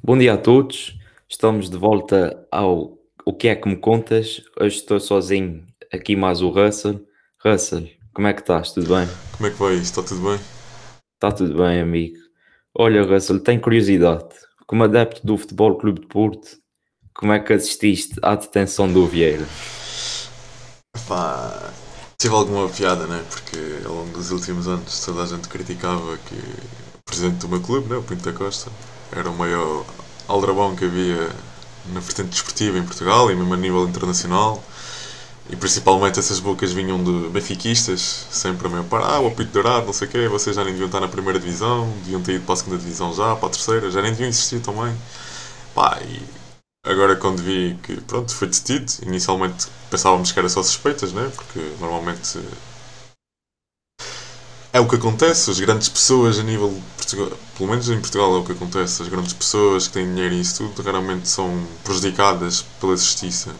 Bom dia a todos, estamos de volta ao O que é que me contas? Hoje estou sozinho, aqui mais o Russell. Russell, como é que estás? Tudo bem? Como é que vai? Está tudo bem? Está tudo bem, amigo. Olha, Russell, tenho curiosidade. Como adepto do Futebol Clube de Porto, como é que assististe à detenção do Vieira? Pá, tive alguma piada, né? Porque ao longo dos últimos anos toda a gente criticava que o presidente do meu clube, né? o Pinto da Costa, era o maior aldrabão que havia na vertente desportiva em Portugal e mesmo a nível internacional. E principalmente essas bocas vinham de benfiquistas, sempre a meio para ah, o apito dourado, não sei o quê, vocês já nem deviam estar na primeira divisão, deviam ter ido para a segunda divisão já, para a terceira, já nem deviam existir também. Pá, e agora quando vi que, pronto, foi detido, inicialmente pensávamos que era só suspeitas, né? Porque normalmente é o que acontece, as grandes pessoas a nível Portugal, pelo menos em Portugal é o que acontece, as grandes pessoas que têm dinheiro e isso tudo raramente são prejudicadas pela justiça.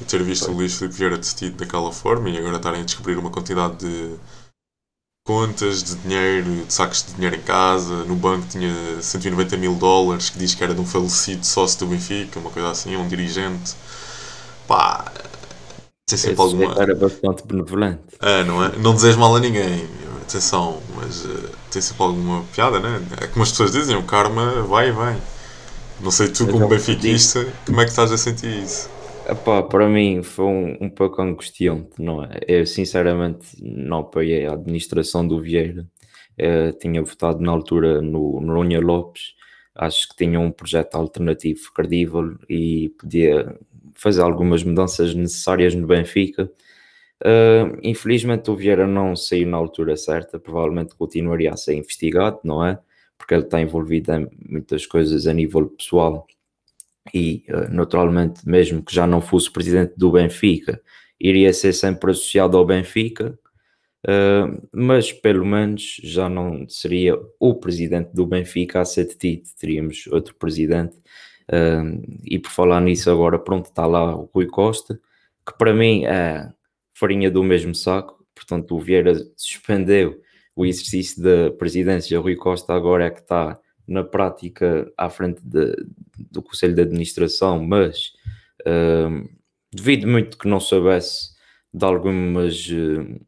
E ter visto o Luís Filipe Vieira detido daquela forma e agora estarem a descobrir uma quantidade de contas de dinheiro, de sacos de dinheiro em casa, no banco tinha 190 mil dólares, que diz que era de um falecido sócio do Benfica, uma coisa assim, um dirigente. Pá, tem sempre Esse alguma. Era bastante benevolente. É, não é? Não desejo mal a ninguém, atenção, mas uh, tem sempre alguma piada, né? É como as pessoas dizem, o karma vai e vem. Não sei tu, como benfiquista, como é que estás a sentir isso? Epá, para mim foi um, um pouco angustiante, não é? Eu sinceramente não apoiei a administração do Vieira. Eu tinha votado na altura no, no Lopes. Acho que tinha um projeto alternativo credível e podia fazer algumas mudanças necessárias no Benfica. Uh, infelizmente o Vieira não saiu na altura certa, provavelmente continuaria a ser investigado, não é? Porque ele está envolvido em muitas coisas a nível pessoal e, uh, naturalmente, mesmo que já não fosse presidente do Benfica, iria ser sempre associado ao Benfica, uh, mas pelo menos já não seria o presidente do Benfica a ser detido, teríamos outro presidente. e por falar nisso, agora, pronto, está lá o Rui Costa, que para mim é farinha do mesmo saco, portanto, o Vieira suspendeu o exercício da presidência, Rui Costa agora é que está na prática à frente de, do Conselho de Administração, mas uh, devido muito que não soubesse de algumas uh,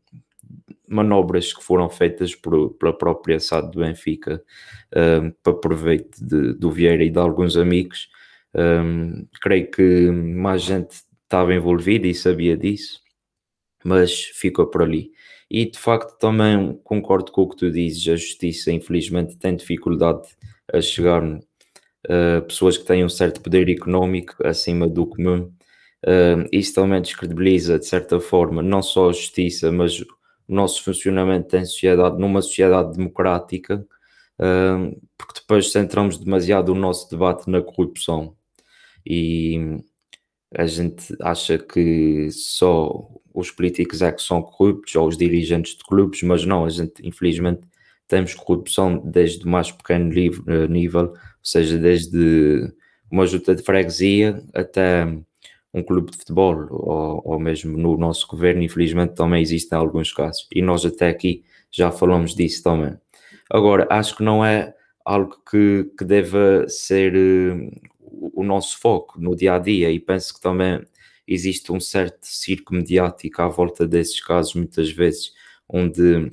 manobras que foram feitas por, pela própria SAD do Benfica uh, para proveito de, do Vieira e de alguns amigos. creio que mais gente estava envolvida e sabia disso, mas ficou por ali. E de facto também concordo com o que tu dizes, a justiça infelizmente tem dificuldade a chegar a pessoas que têm um certo poder económico acima do comum. Uh, isso também descredibiliza de certa forma não só a justiça, mas o nosso funcionamento em sociedade, numa sociedade democrática, uh, porque depois centramos demasiado o nosso debate na corrupção e a gente acha que só os políticos é que são corruptos ou os dirigentes de clubes, mas não, a gente infelizmente temos corrupção desde o mais pequeno eh, nível, ou seja, desde uma junta de freguesia até um clube de futebol, ou, ou mesmo no nosso governo, infelizmente também existem alguns casos, e nós até aqui já falamos disso também. Agora, acho que não é algo que, que deva ser uh, o nosso foco no dia a dia, e penso que também existe um certo circo mediático à volta desses casos, muitas vezes, onde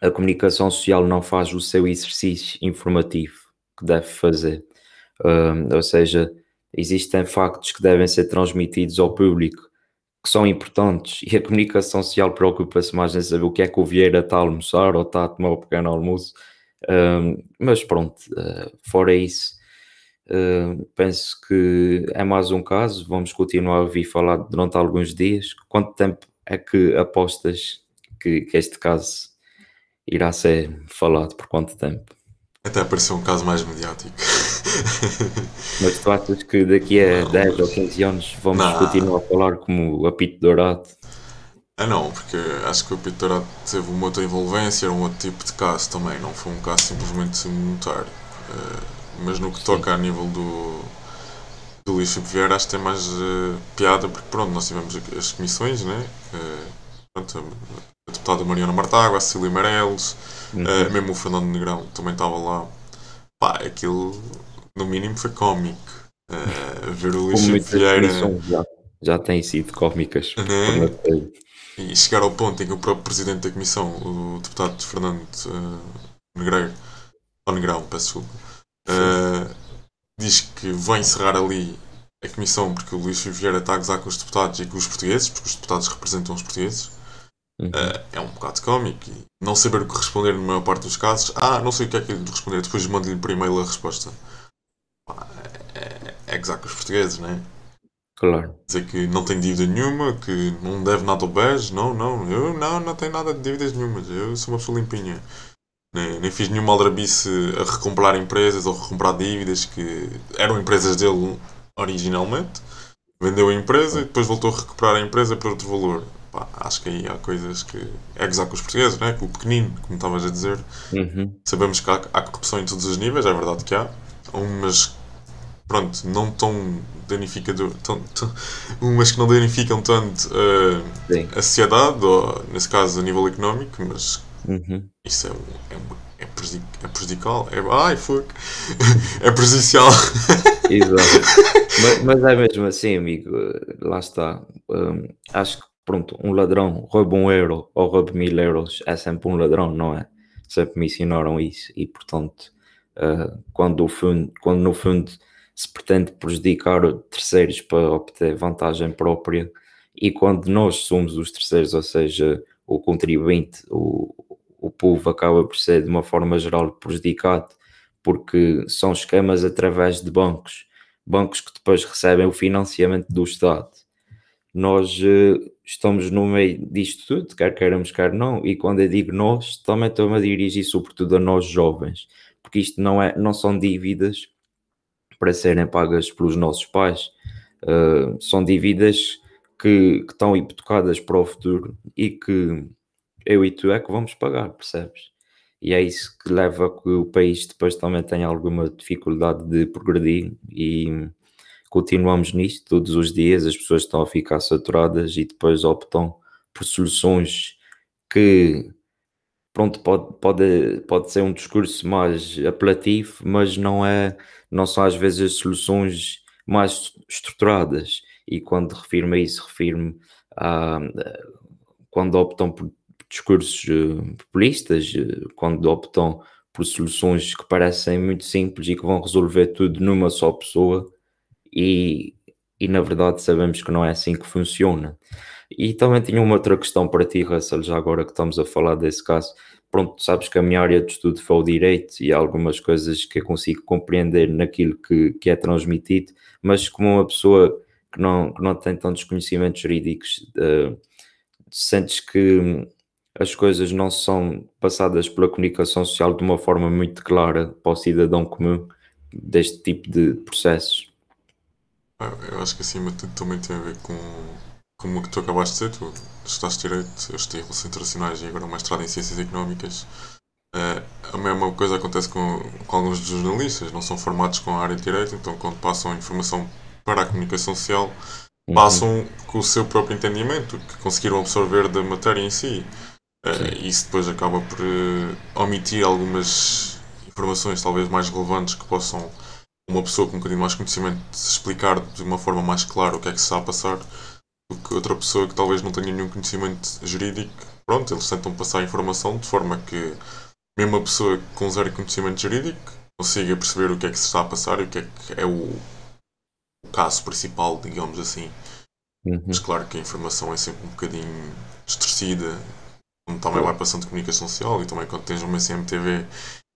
a comunicação social não faz o seu exercício informativo que deve fazer. ou seja, existem factos que devem ser transmitidos ao público que são importantes e a comunicação social preocupa-se mais em saber o que é que o Vieira está a almoçar ou está a tomar o um pequeno almoço. mas pronto, uh, fora isso, Uh, penso que é mais um caso. Vamos continuar a ouvir falar durante alguns dias. Quanto tempo é que apostas que, que este caso irá ser falado? Por quanto tempo? Até aparecer um caso mais mediático. Mas tu achas que daqui a não, 10 ou 15 anos vamos não. continuar a falar como o apito dourado? Ah não, porque acho que o apito dourado teve uma outra envolvência, era um outro tipo de caso também, não foi um caso simplesmente monetário. Uh, mas no que Sim. toca a nível do, do Luís Filipe Vieira, acho que tem mais uh, piada, porque pronto, nós tivemos as comissões, né? Uh, pronto, a, deputada Mariana Martágua, a Cecília Meirelles, uhum. uh, mesmo o Fernando Negrão também estava lá. Pá, aquilo no mínimo foi cómico. Ver o Luís Vieira. Já, já têm sido cómicas. Uhum. E chegar ao ponto em que o próprio presidente da comissão, o deputado Fernando uh, Negreiro, ou Negrão, peço desculpa, uh, diz que vai encerrar ali a comissão porque o Luís Vieira está a gozar com os deputados e com os portugueses, porque os deputados representam os portugueses. Uhum. Uh, é um bocado cómico e não saber o que responder na maior parte dos casos. Ah, não sei o que é que lhe responder, depois mando-lhe por e-mail a resposta. É, é, é gozar com os portugueses, não é? Claro. Dizer que não tem dívida nenhuma, que não deve nada ao BES. Não, não, eu não, não tenho nada de dívidas nenhumas. Eu sou uma pessoa limpinha. Nem, nem fiz nenhuma aldrabice a recomprar empresas ou recomprar dívidas que eram empresas dele originalmente. Vendeu a empresa e depois voltou a recuperar a empresa por outro valor. Pá, acho que aí há coisas que é gozar com os portugueses, não é? Com o pequenino, como estavas a dizer. Uhum. Sabemos que há, há corrupção em todos os níveis, é verdade que há. Umas, pronto, não tão danificador, tão, tão, umas que não danificam tanto uh, a sociedade, ou nesse caso a nível económico, mas uhum. isso é, é, é, é prejudicial. É, ai, fuck! é prejudicial. Exato. mas, mas, é mesmo assim, amigo, lá está. Um, acho que pronto, um ladrão rouba um euro ou rouba mil euros, é sempre um ladrão, não é? Sempre me ensinaram isso e, portanto, uh, quando, o fundo, quando no fundo se pretende prejudicar terceiros para obter vantagem própria e quando nós somos os terceiros, ou seja, o contribuinte, o, o povo acaba por ser de uma forma geral prejudicado porque são esquemas através de bancos, bancos que depois recebem o financiamento do Estado. Nós uh, estamos no meio disto tudo, quer queiramos, quer não, e quando eu digo nós, também estou-me a dirigir sobretudo a nós jovens, porque isto não, é, não são dívidas para serem pagas pelos nossos pais, uh, são dívidas que, que, estão hipotecadas para o futuro e que eu e tu é que vamos pagar, percebes? E é isso que leva a que o país depois também tenha alguma dificuldade de progredir e continuamos nisto todos os dias, as pessoas estão a ficar saturadas e depois optam por soluções que pronto, pode, pode, pode ser um discurso mais apelativo, mas não é, não são às vezes as soluções mais estruturadas. E quando refiro-me a isso, refiro-me a quando optam por discursos eh, populistas, eh, quando optam por soluções que parecem muito simples e que vão resolver tudo numa só pessoa, e, e na verdade sabemos que não é assim que funciona. E também tinha uma outra questão para ti, Russell, já agora que estamos a falar desse caso. Pronto, sabes que a minha área de estudo foi o direito e há algumas coisas que eu consigo compreender naquilo que, que é transmitido, mas como uma pessoa que não, que não tem tantos conhecimentos jurídicos, uh, sentes que as coisas não são passadas pela comunicação social de uma forma muito clara para o cidadão comum deste tipo de processos? Eu acho que acima de tudo também tem a ver com como o que tu acabaste de dizer, tu estudaste Direito, eu estudei Relações Internacionais e agora mestrado em Ciências Económicas. Uh, a mesma coisa acontece com, com alguns dos jornalistas, não são formados com a área de Direito, então quando passam a informação para a comunicação social, uhum. passam com o seu próprio entendimento, que conseguiram absorver da matéria em si. Uh, e isso depois acaba por uh, omitir algumas informações talvez mais relevantes que possam uma pessoa com um bocadinho mais conhecimento explicar de uma forma mais clara o que é que se está a passar do que outra pessoa que talvez não tenha nenhum conhecimento jurídico. Pronto, eles tentam passar a informação de forma que mesmo a pessoa com zero conhecimento jurídico consiga perceber o que é que se está a passar e o que é que é o, o caso principal, digamos assim. Uhum. Mas claro que a informação é sempre um bocadinho distorcida, como também vai passando de comunicação social e também quando tens uma CMTV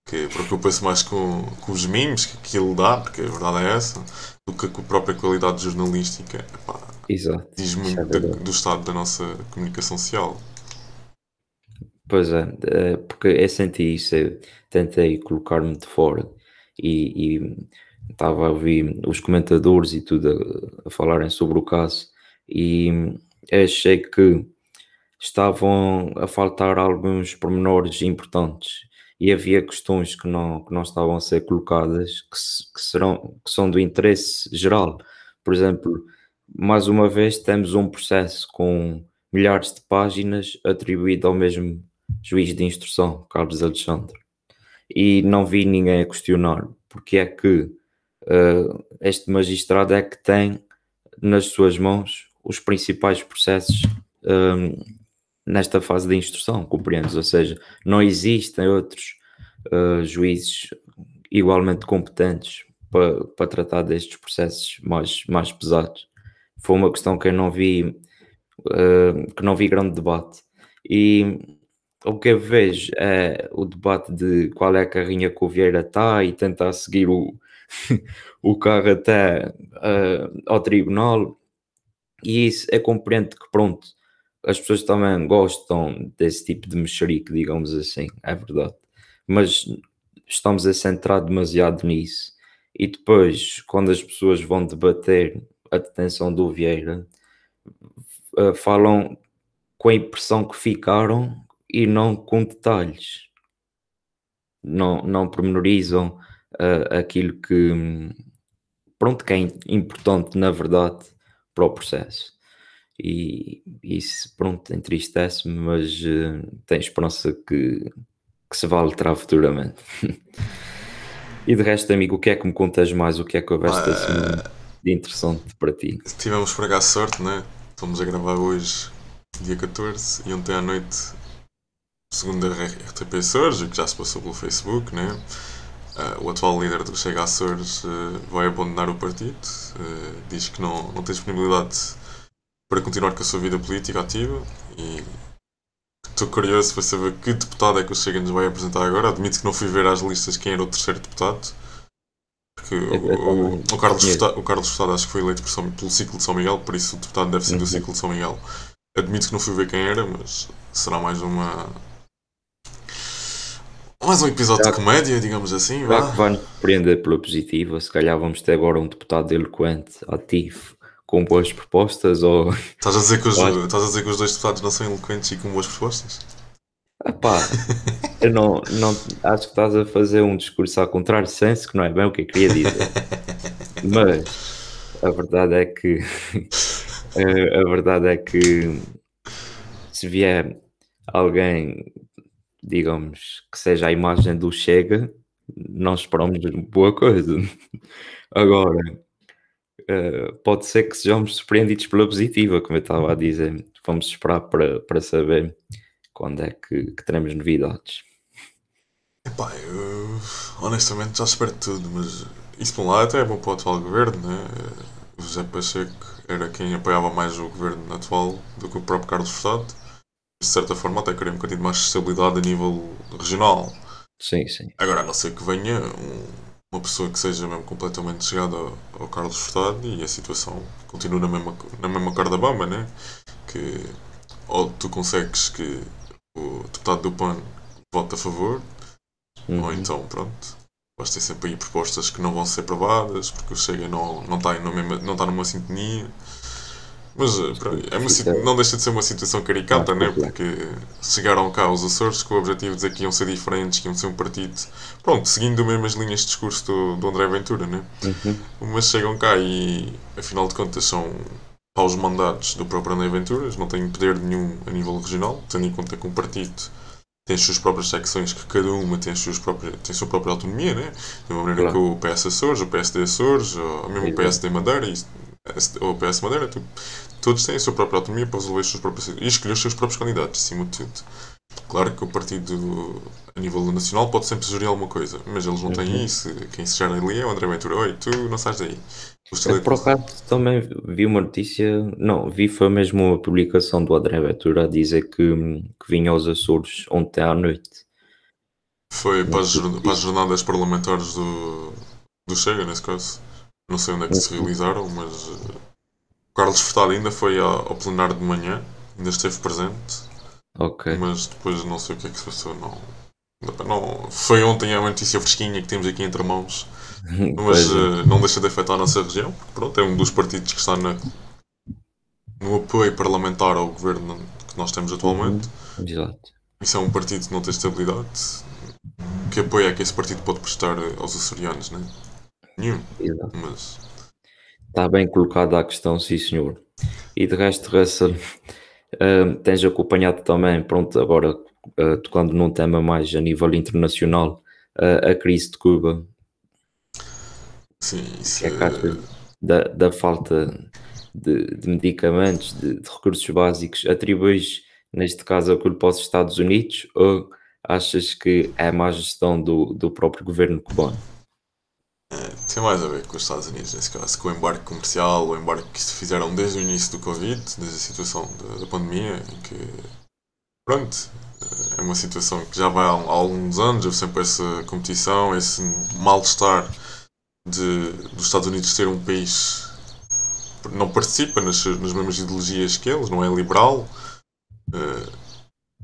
que preocupa-se mais com, com os memes que aquilo dá, porque a verdade é essa, do que com a própria qualidade jornalística. Epá. Diz muito é do, do estado da nossa comunicação social. Pois é, é, porque eu senti isso, eu tentei colocar-me de fora e, e, estava a ouvir os comentadores e tudo a, a falarem sobre o caso e achei que estavam a faltar alguns pormenores importantes e havia questões que não, que não estavam a ser colocadas que, que, serão, que são do interesse geral. Por exemplo, mais uma vez temos um processo com milhares de páginas atribuído ao mesmo juiz de instrução, Carlos Alexandre. E não vi ninguém a questionar porque é que uh, este magistrado é que tem nas suas mãos os principais processos um, nesta fase de instrução, compreendes? Ou seja, não existem outros uh, juízes igualmente competentes para, para tratar destes processos mais, mais pesados. Foi uma questão que eu não vi, uh, que não vi grande debate. E o que eu vejo é o debate de qual é a carrinha que o Vieira está e tentar seguir o, o carro até uh, ao tribunal. E isso é compreendo que, pronto, as pessoas também gostam desse tipo de mexerico, digamos assim, é verdade. Mas estamos a centrar demasiado nisso. E depois, quando as pessoas vão debater a detenção do Vieira, uh, falam com a impressão que ficaram e não com detalhes. Não, não pormenorizam uh, aquilo que, pronto, que é importante na verdade para o processo. E isso, pronto, entristece-me, mas uh, tenho esperança que, que se vá alterar futuramente. e de resto, amigo, o que é que me contas mais? O que é que houveste ah, assim, de interessante para ti? Tivemos por acaso sorte, né? Estamos a gravar hoje, dia 14, e ontem à noite, segundo a RTP Açores, que já se passou pelo Facebook, né? Uh, o atual líder do Chega Açores uh, vai abandonar o partido, uh, diz que não, não tem disponibilidade para continuar com a sua vida política ativa e estou curioso para saber que deputado é que o Chega nos vai apresentar agora. Admito que não fui ver às listas quem era o terceiro deputado. Porque o, o, o, Carlos Furtado, o Carlos Furtado acho que foi eleito São, pelo ciclo de São Miguel, por isso o deputado deve ser do uhum. ciclo de São Miguel. Admito que não fui ver quem era, mas será mais uma, mais um episódio já, de comédia, digamos assim. Que vai nos surpreender pela positiva, se calhar vamos ter agora um deputado eloquente, ativo, com boas propostas ou. Estás a dizer que os, estás a dizer que os dois deputados não são eloquentes e com boas propostas? Epá, eu não, não acho que estás a fazer um discurso ao contrário senso, que não é bem o que eu queria dizer. Mas a verdade é que a verdade é que se vier alguém digamos, que seja a imagem do Chega, não esperamos boa coisa. Agora, uh, pode ser que sejamos surpreendidos pela positiva, como eu estava a dizer. Vamos esperar para, para saber quando é que, que teremos novidades. Epá, eu honestamente já espero tudo, mas isso por um lado até é bom para o atual governo, né? O José Pacheco era quem apoiava mais o governo atual do que o próprio Carlos Furtado de certa forma até querer um bocadinho mais de estabilidade a nível regional. Sim, sim. Agora, a não ser que venha um, uma pessoa que seja mesmo completamente chegada ao, Carlos Furtado e a situação continua na mesma, na mesma corda bamba, né? Que ou tu consegues que o deputado do PAN vote a favor, uhum. ou então, pronto, vais ter sempre aí propostas que não vão ser aprovadas porque o Chega não, não, está, não está numa sintonia. Mas eh, é uma, não deixa de ser uma situação caricata, né? porque chegaram cá os Açores com o objetivo de dizer que iam ser diferentes, que iam ser um partido, pronto, seguindo mesmo as linhas de discurso do, do André Ventura, né? Uhum. mas chegam cá e afinal de contas são aos mandados do próprio André Ventura, não têm poder nenhum a nível regional, tendo em conta que um partido tem as suas próprias secções, que cada uma tem, as suas próprias, tem a sua própria autonomia, né? de uma maneira claro. que o PS Açores, o PSD Açores, ou mesmo o PSD Madeira, o PS Madeira, tipo, todos têm a sua própria autonomia para resolver as suas próprias e escolher os seus próprios candidatos, acima de tudo. Claro que o partido a nível nacional pode sempre sugerir alguma coisa, mas eles não têm uhum. isso. Quem se gera ali é o André Ventura. Oi, tu não sais daí. Eu, por acaso também vi uma notícia, não, vi foi mesmo uma publicação do André Ventura a dizer que, que vinha aos Açores ontem à noite. Foi para as, para as jornadas parlamentares do, do Chega, nesse caso. Não sei onde é que se realizaram, mas Carlos Furtado ainda foi ao, ao plenário de manhã, ainda esteve presente. Ok. Mas depois não sei o que é que se passou, não. não foi ontem a notícia fresquinha que temos aqui entre mãos. Mas uh, não deixa de afetar a nossa região, porque pronto, é um dos partidos que está na, no apoio parlamentar ao governo que nós temos atualmente. Uhum. Exato. Isso é um partido que não tem estabilidade. Que apoio é que esse partido pode prestar aos açorianos, né? Nenhum. Exato. Mas Está bem colocada a questão, sim senhor. E de resto, Russell, uh, tens acompanhado também, pronto, agora uh, tocando num tema mais a nível internacional, uh, a crise de Cuba. Sim, isso que é da, da falta de, de medicamentos, de, de recursos básicos? Atribuis, neste caso, a culpa aos Estados Unidos ou achas que é má gestão do, do próprio governo cubano? É, tem mais a ver com os Estados Unidos, nesse caso, com o embarque comercial, o embarque que se fizeram desde o início do Covid, desde a situação da, da pandemia, em que, pronto, é uma situação que já vai há, há alguns anos, houve sempre essa competição, esse mal-estar de, dos Estados Unidos ser um país não participa nas, nas mesmas ideologias que eles, não é liberal, uh,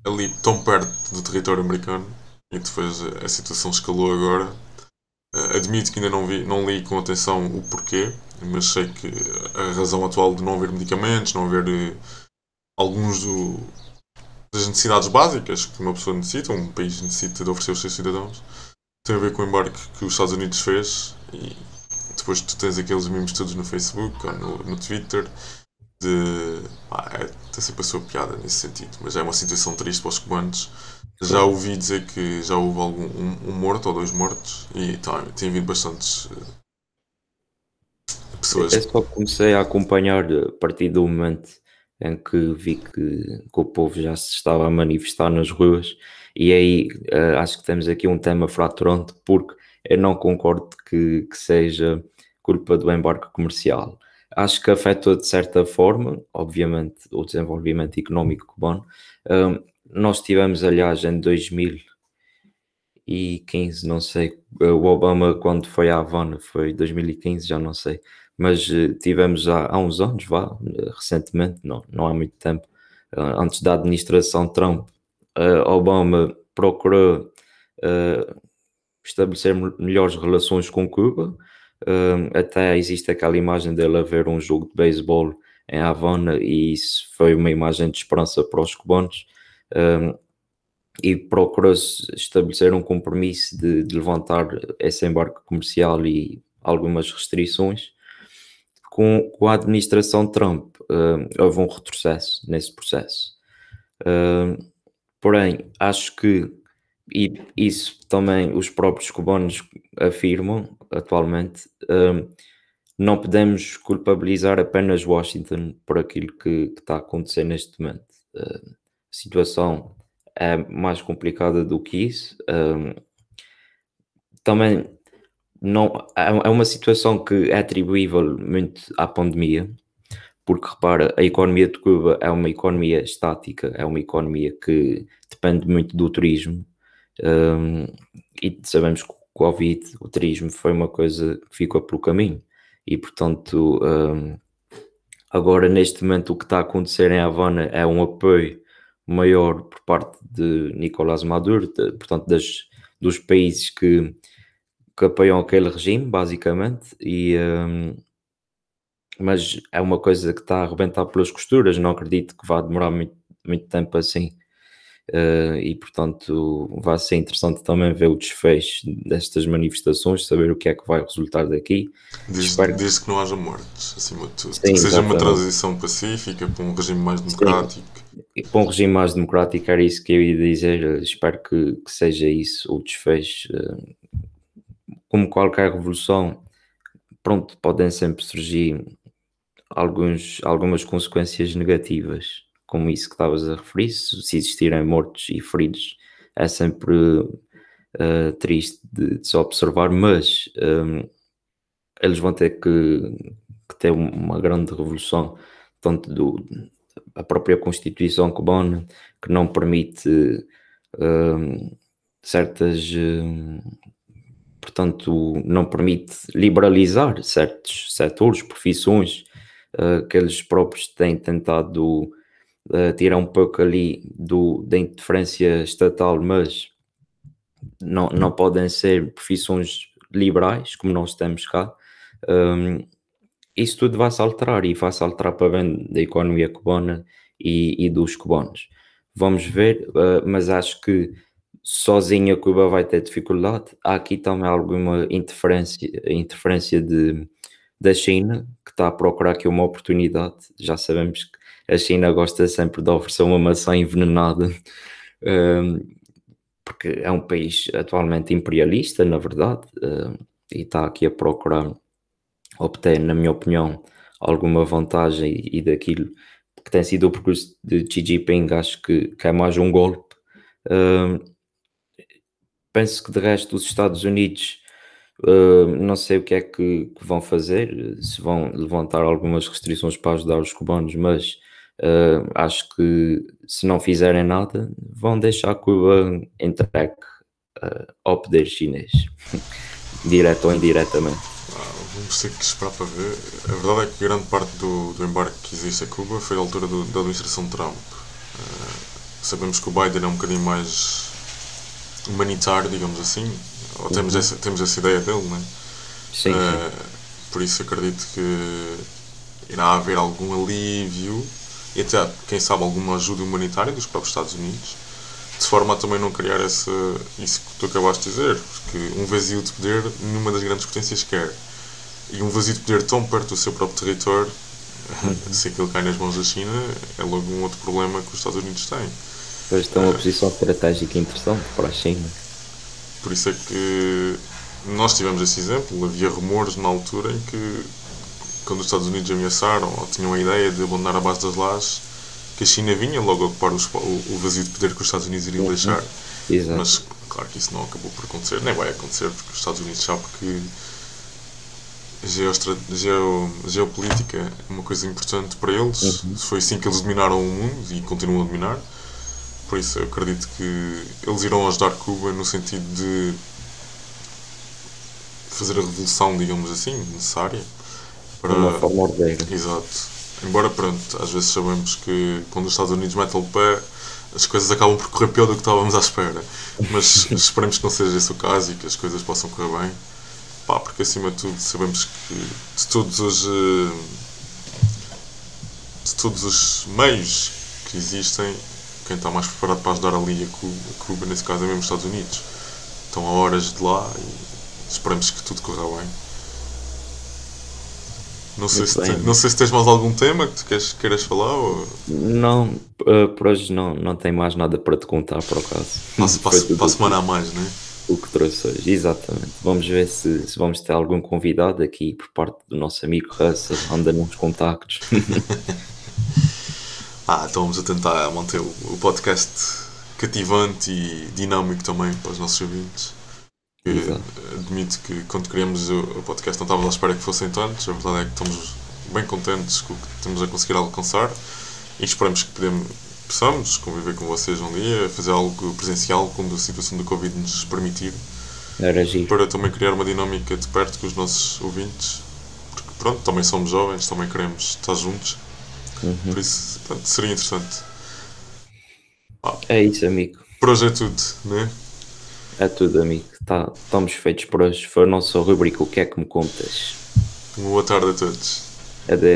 ali tão perto do território americano, e depois a, a situação escalou agora. Uh, admito que ainda não, vi, não li com atenção o porquê, mas sei que a razão atual de não haver medicamentos, não haver uh, alguns do, das necessidades básicas que uma pessoa necessita, um país necessita de oferecer aos seus cidadãos, tem a ver com o embarque que os Estados Unidos fez e depois tu tens aqueles memes todos no Facebook ou no, no Twitter de. É, tem sempre a sua piada nesse sentido, mas é uma situação triste para os cubanos. Já ouvi dizer que já houve algum, um, um morto ou dois mortos e tá, tem havido bastantes uh, pessoas. Eu só comecei a acompanhar a partir do momento em que vi que, que, o povo já se estava a manifestar nas ruas, e aí uh, acho que temos aqui um tema fraturante, porque eu não concordo que, que seja culpa do embarque comercial. Acho que afetou de certa forma, obviamente, o desenvolvimento económico cubano. Um, nós tivemos, aliás, em 2015, não sei, o Obama, quando foi à Havana, foi 2015, já não sei, mas uh, tivemos há, há, uns anos, vá, recentemente, não, não há muito tempo, uh, antes da administração Trump, uh, Obama procurou estabelecer melhores relações com Cuba. Uh, até existe aquela imagem dele a ver um jogo de beisebol em Havana e isso foi uma imagem de esperança para os cubanos. Uh, e procurou-se estabelecer um compromisso de, de, levantar esse embarque comercial e algumas restrições. Com, com a administração Trump, uh, houve um retrocesso nesse processo. porém, acho que e isso também os próprios cubanos afirmam atualmente, um, não podemos culpabilizar apenas Washington por aquilo que, que está a acontecer neste momento. Uh, a situação é mais complicada do que isso. Um, também não, é, é uma situação que é atribuível muito à pandemia, porque repara, a economia de Cuba é uma economia estática, é uma economia que depende muito do turismo um, e sabemos que o Covid, o turismo, foi uma coisa que ficou pelo caminho. E, portanto, um, agora neste momento o que está a acontecer em Havana é um apoio maior por parte de Nicolás Maduro, de, portanto, das, dos países que, que apoiam aquele regime, basicamente, e, um, mas é uma coisa que está a arrebentar pelas costuras, não acredito que vá demorar muito, muito tempo assim Uh, e portanto vai ser interessante também ver o desfecho destas manifestações, saber o que é que vai resultar daqui. Desde, Espero... desde que não haja mortes, acima de tudo. Sim, que seja exatamente. uma transição pacífica para um regime mais democrático. Sim. E para um regime mais democrático era isso que eu ia dizer. Espero que, que seja isso o desfecho. Uh, como qualquer revolução, pronto, podem sempre surgir alguns, algumas consequências negativas como isso que estavas a referir, se existirem mortos e feridos, é sempre uh, triste de, de, se observar, mas um, ehm, eles vão ter que, que, ter uma grande revolução, tanto do, a própria Constituição cubana, que não permite uh, certas. Uh, portanto, não permite liberalizar certos setores, profissões uh, que eles próprios têm tentado uh, tirar um pouco ali do, da interferência estatal, mas não, não podem ser profissões liberais, como nós temos cá. Um, isso tudo vai se alterar e vai se alterar para bem da economia cubana e, e dos cubanos. Vamos ver, uh, mas acho que sozinha Cuba vai ter dificuldade. Há aqui também alguma interferência, interferência de, da China, que está a procurar aqui uma oportunidade. Já sabemos que a China gosta sempre de oferecer uma maçã envenenada, um, porque é um país atualmente imperialista, na verdade, um, e está aqui a procurar obter, na minha opinião, alguma vantagem e, e daquilo que tem sido o percurso de Xi Jinping, acho que, que é mais um golpe. Uh, penso que de resto os Estados Unidos uh, não sei o que é que, que, vão fazer, se vão levantar algumas restrições para ajudar os cubanos, mas uh, acho que se não fizerem nada, vão deixar Cuba entregue uh, ao poder chinês, direto ou indiretamente. Ah, vamos ter que esperar para ver. A verdade é que grande parte do, do embarque que existe a Cuba foi à altura do, da administração Trump. Uh, sabemos que o Biden é um bocadinho mais humanitário, digamos assim, ou temos, uhum. essa, temos essa ideia dele, não é? Sim, uh, Por isso acredito que irá haver algum alívio e até, quem sabe, alguma ajuda humanitária dos próprios Estados Unidos, de forma a também não criar essa, isso que tu acabaste de dizer, porque um vazio de poder nenhuma das grandes potências quer. E um vazio de poder tão perto do seu próprio território, uhum. se aquilo cai nas mãos da China, é logo um outro problema que os Estados Unidos têm. Pois tem uma uh, posição estratégica interessante para a China. Por isso é que nós tivemos esse exemplo. Havia rumores na altura em que quando os Estados Unidos ameaçaram ou tinham a ideia de abandonar a base das lajes, que a China vinha logo ocupar o, o vazio de poder que os Estados Unidos iriam uhum. deixar. Exato. Mas claro que isso não acabou por acontecer, nem vai acontecer, porque os Estados Unidos sabem que geo, geopolítica é uma coisa importante para eles. Uhum. Foi assim que eles dominaram o mundo e continuam a dominar. Por isso eu acredito que eles irão ajudar Cuba no sentido de fazer a revolução, digamos assim, necessária para uma forma ordeira. Exato. Embora, pronto, às vezes sabemos que quando os Estados Unidos metem o pé, as coisas acabam por correr pior do que estávamos à espera. Mas esperemos que não seja esse o caso e que as coisas possam correr bem. Pá, porque acima de tudo sabemos que de todos os eh, de todos os meios que existem, quem está mais preparado para ajudar ali a Cuba, a Cuba nesse caso é mesmo os Estados Unidos. Estão a horas de lá e esperemos que tudo corra bem. Não sei, se te, não sei se tens mais algum tema que tu queres, queiras falar ou... Não, uh, por hoje não, não tenho mais nada para te contar, por acaso. Passo, passo, para a semana a mais, não é? O que trouxe hoje, exatamente. Vamos ver se, se, vamos ter algum convidado aqui por parte do nosso amigo Russell, anda nos contactos. ah, então vamos a tentar manter o, o podcast cativante e dinâmico também para os nossos ouvintes. Exato. Admito que quando criamos o podcast não estávamos à espera que fossem tantos. A verdade é que estamos bem contentes com o que estamos a conseguir alcançar e esperamos que podemos, possamos conviver com vocês um dia, fazer algo presencial quando a situação do Covid nos permitir. Para também criar uma dinâmica de perto com os nossos ouvintes. Porque pronto, também somos jovens, também queremos estar juntos. Uhum. Por isso, pronto, seria interessante. Ah, é isso, amigo. Por hoje é tudo, né? É tudo, amigo. Tá, estamos feitos por hoje. Foi a nossa rubrica O que é que me contas? Boa tarde a todos. Adeus.